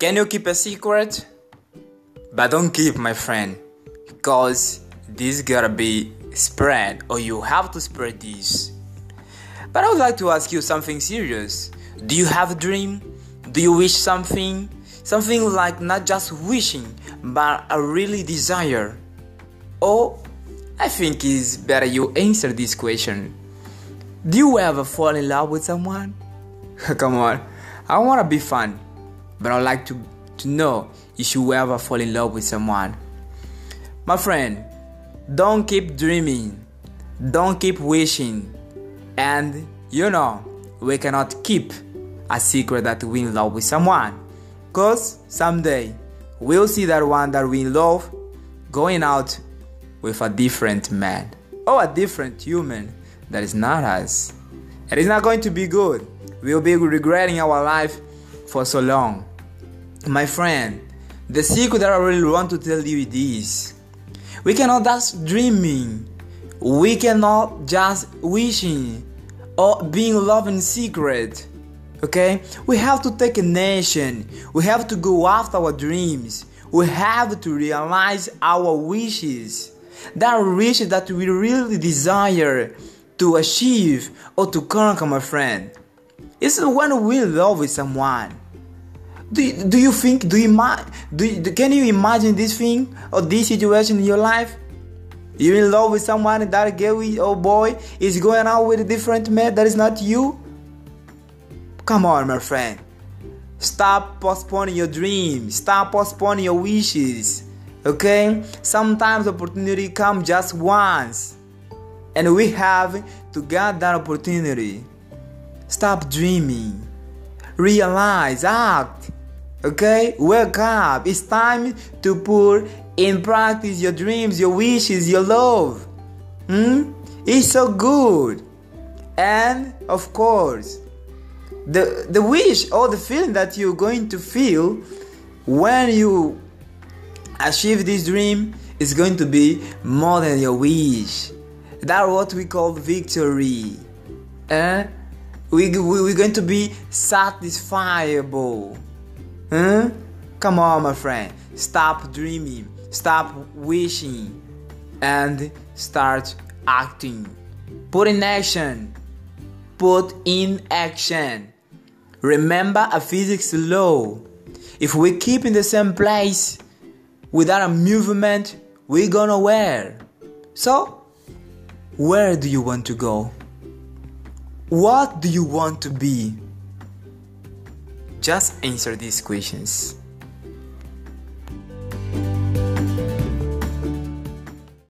Can you keep a secret? But don't keep, my friend, because this gotta be spread, or you have to spread this. But I would like to ask you something serious. Do you have a dream? Do you wish something? Something like not just wishing, but a really desire? Or I think it's better you answer this question. Do you ever fall in love with someone? Come on, I wanna be fun, but I'd like to, to know if you ever fall in love with someone. My friend, don't keep dreaming, don't keep wishing, and you know, we cannot keep a secret that we in love with someone. Cause someday we'll see that one that we love going out with a different man or a different human that is not us. It is not going to be good. We'll be regretting our life for so long. My friend, the secret that I really want to tell you is. We cannot just dreaming. We cannot just wishing or being loved in secret. Okay? We have to take a nation. We have to go after our dreams. We have to realize our wishes. That wishes that we really desire to achieve or to conquer, my friend. It's when we love someone. Do, you, do you think, do you, do can you imagine this thing or this situation in your life? You're in love with someone, that girl or boy is going out with a different man that is not you? Come on, my friend. Stop postponing your dreams. Stop postponing your wishes. Okay? Sometimes opportunity comes just once. And we have to get that opportunity. Stop dreaming. Realize, act. Okay? Wake up. It's time to put in practice your dreams, your wishes, your love. Hmm? It's so good. And of course, the the wish or the feeling that you're going to feel when you achieve this dream is going to be more than your wish that's what we call victory eh? we, we, we're going to be satisfiable huh? come on my friend stop dreaming stop wishing and start acting put in action put in action. Remember a physics law. If we keep in the same place without a movement, we go nowhere. So, where do you want to go? What do you want to be? Just answer these questions.